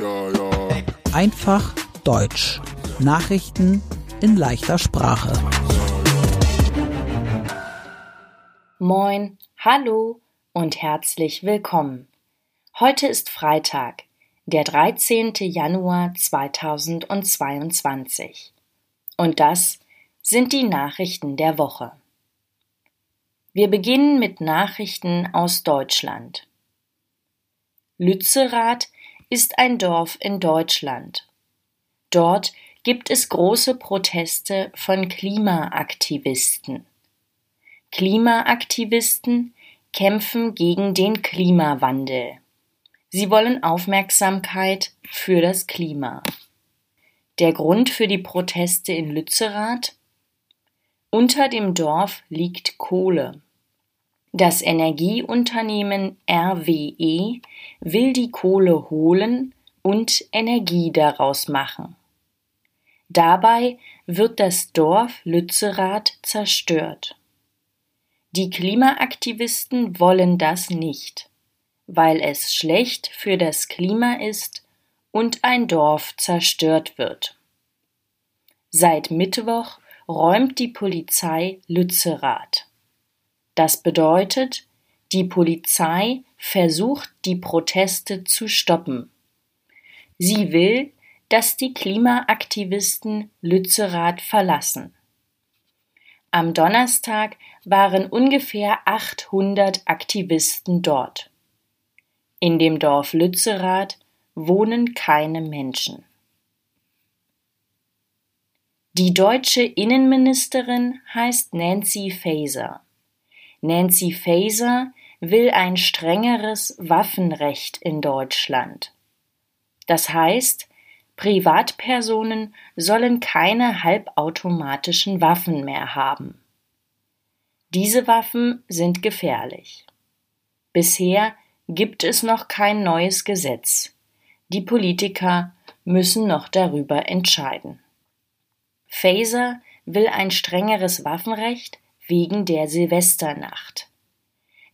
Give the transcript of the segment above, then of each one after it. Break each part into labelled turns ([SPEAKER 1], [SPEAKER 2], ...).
[SPEAKER 1] Ja, ja.
[SPEAKER 2] Einfach Deutsch. Nachrichten in leichter Sprache.
[SPEAKER 3] Moin, hallo und herzlich willkommen. Heute ist Freitag, der 13. Januar 2022. Und das sind die Nachrichten der Woche. Wir beginnen mit Nachrichten aus Deutschland. Lützerath ist ein Dorf in Deutschland. Dort gibt es große Proteste von Klimaaktivisten. Klimaaktivisten kämpfen gegen den Klimawandel. Sie wollen Aufmerksamkeit für das Klima. Der Grund für die Proteste in Lützerath? Unter dem Dorf liegt Kohle. Das Energieunternehmen RWE will die Kohle holen und Energie daraus machen. Dabei wird das Dorf Lützerath zerstört. Die Klimaaktivisten wollen das nicht, weil es schlecht für das Klima ist und ein Dorf zerstört wird. Seit Mittwoch räumt die Polizei Lützerath. Das bedeutet, die Polizei versucht, die Proteste zu stoppen. Sie will, dass die Klimaaktivisten Lützerath verlassen. Am Donnerstag waren ungefähr 800 Aktivisten dort. In dem Dorf Lützerath wohnen keine Menschen. Die deutsche Innenministerin heißt Nancy Faeser. Nancy Faeser will ein strengeres Waffenrecht in Deutschland. Das heißt, Privatpersonen sollen keine halbautomatischen Waffen mehr haben. Diese Waffen sind gefährlich. Bisher gibt es noch kein neues Gesetz. Die Politiker müssen noch darüber entscheiden. Faser will ein strengeres Waffenrecht wegen der Silvesternacht.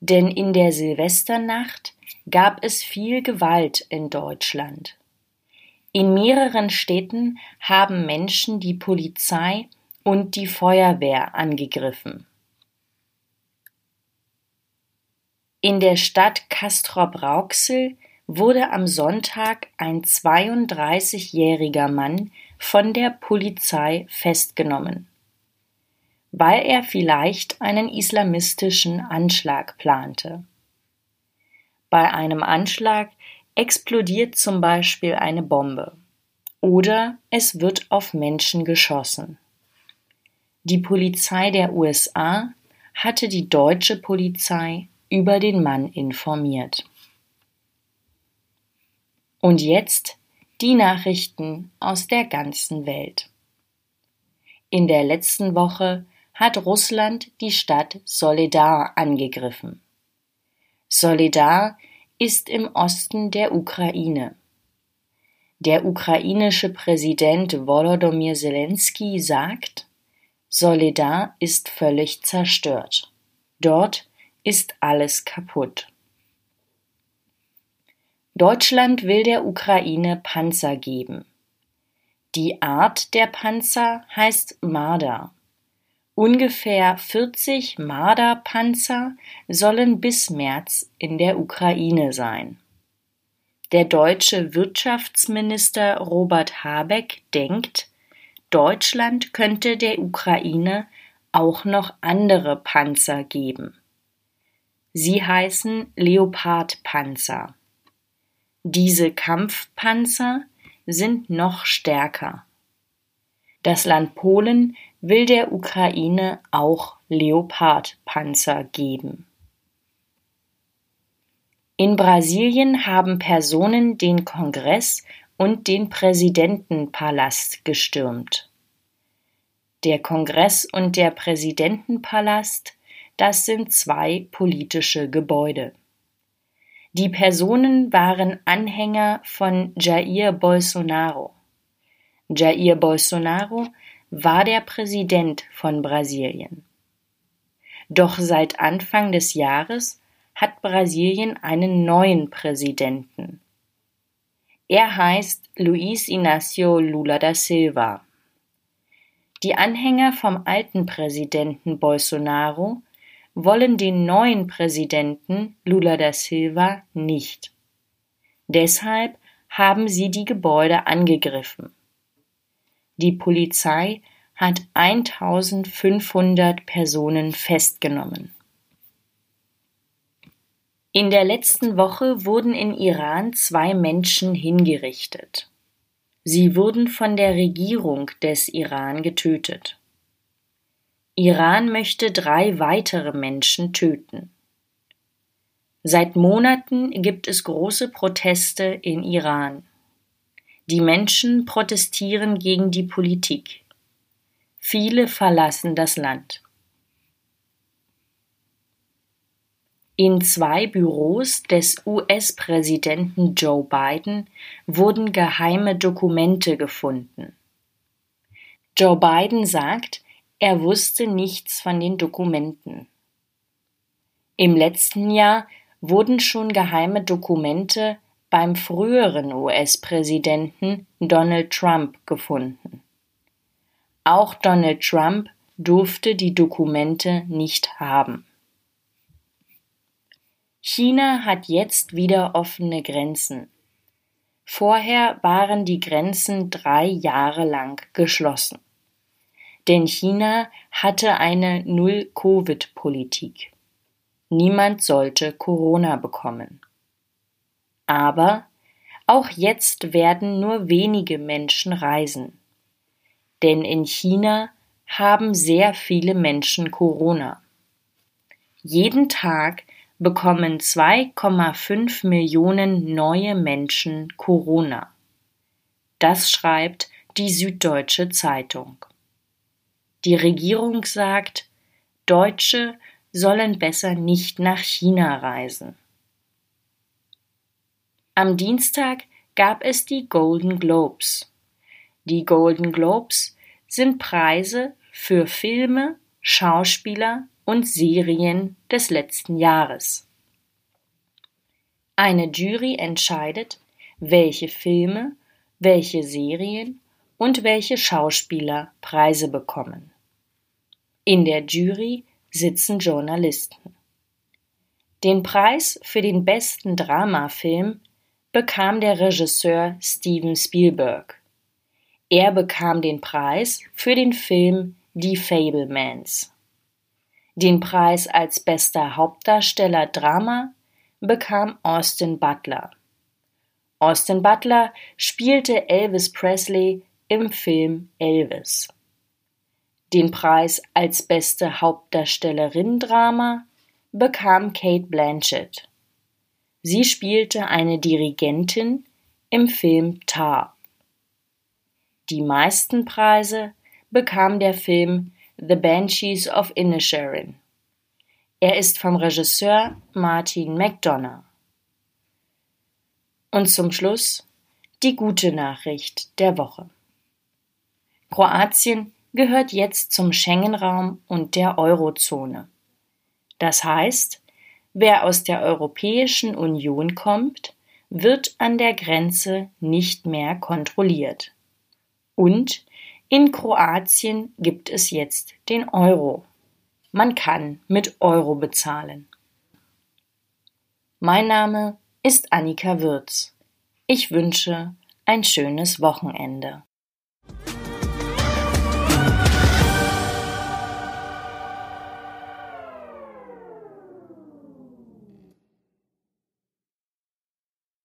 [SPEAKER 3] Denn in der Silvesternacht gab es viel Gewalt in Deutschland. In mehreren Städten haben Menschen die Polizei und die Feuerwehr angegriffen. In der Stadt Castrop-Rauxel wurde am Sonntag ein 32-jähriger Mann von der Polizei festgenommen weil er vielleicht einen islamistischen Anschlag plante. Bei einem Anschlag explodiert zum Beispiel eine Bombe oder es wird auf Menschen geschossen. Die Polizei der USA hatte die deutsche Polizei über den Mann informiert. Und jetzt die Nachrichten aus der ganzen Welt. In der letzten Woche hat Russland die Stadt Soledar angegriffen. Soledar ist im Osten der Ukraine. Der ukrainische Präsident Volodymyr Zelensky sagt, Soledar ist völlig zerstört. Dort ist alles kaputt. Deutschland will der Ukraine Panzer geben. Die Art der Panzer heißt Marder. Ungefähr 40 Marder-Panzer sollen bis März in der Ukraine sein. Der deutsche Wirtschaftsminister Robert Habeck denkt, Deutschland könnte der Ukraine auch noch andere Panzer geben. Sie heißen Leopardpanzer. Diese Kampfpanzer sind noch stärker. Das Land Polen will der Ukraine auch Leopardpanzer geben. In Brasilien haben Personen den Kongress und den Präsidentenpalast gestürmt. Der Kongress und der Präsidentenpalast, das sind zwei politische Gebäude. Die Personen waren Anhänger von Jair Bolsonaro. Jair Bolsonaro war der Präsident von Brasilien. Doch seit Anfang des Jahres hat Brasilien einen neuen Präsidenten. Er heißt Luiz Inácio Lula da Silva. Die Anhänger vom alten Präsidenten Bolsonaro wollen den neuen Präsidenten Lula da Silva nicht. Deshalb haben sie die Gebäude angegriffen. Die Polizei hat 1500 Personen festgenommen. In der letzten Woche wurden in Iran zwei Menschen hingerichtet. Sie wurden von der Regierung des Iran getötet. Iran möchte drei weitere Menschen töten. Seit Monaten gibt es große Proteste in Iran. Die Menschen protestieren gegen die Politik. Viele verlassen das Land. In zwei Büros des US-Präsidenten Joe Biden wurden geheime Dokumente gefunden. Joe Biden sagt, er wusste nichts von den Dokumenten. Im letzten Jahr wurden schon geheime Dokumente beim früheren US-Präsidenten Donald Trump gefunden. Auch Donald Trump durfte die Dokumente nicht haben. China hat jetzt wieder offene Grenzen. Vorher waren die Grenzen drei Jahre lang geschlossen. Denn China hatte eine Null-Covid-Politik. Niemand sollte Corona bekommen. Aber auch jetzt werden nur wenige Menschen reisen. Denn in China haben sehr viele Menschen Corona. Jeden Tag bekommen 2,5 Millionen neue Menschen Corona. Das schreibt die Süddeutsche Zeitung. Die Regierung sagt, Deutsche sollen besser nicht nach China reisen. Am Dienstag gab es die Golden Globes. Die Golden Globes sind Preise für Filme, Schauspieler und Serien des letzten Jahres. Eine Jury entscheidet, welche Filme, welche Serien und welche Schauspieler Preise bekommen. In der Jury sitzen Journalisten. Den Preis für den besten Dramafilm bekam der Regisseur Steven Spielberg. Er bekam den Preis für den Film Die Fablemans. Den Preis als bester Hauptdarsteller Drama bekam Austin Butler. Austin Butler spielte Elvis Presley im Film Elvis. Den Preis als beste Hauptdarstellerin Drama bekam Kate Blanchett. Sie spielte eine Dirigentin im Film Tar. Die meisten Preise bekam der Film The Banshees of Inisherin. Er ist vom Regisseur Martin McDonough. Und zum Schluss die gute Nachricht der Woche. Kroatien gehört jetzt zum Schengen-Raum und der Eurozone. Das heißt, wer aus der Europäischen Union kommt, wird an der Grenze nicht mehr kontrolliert. Und in Kroatien gibt es jetzt den Euro. Man kann mit Euro bezahlen. Mein Name ist Annika Würz. Ich wünsche ein schönes Wochenende.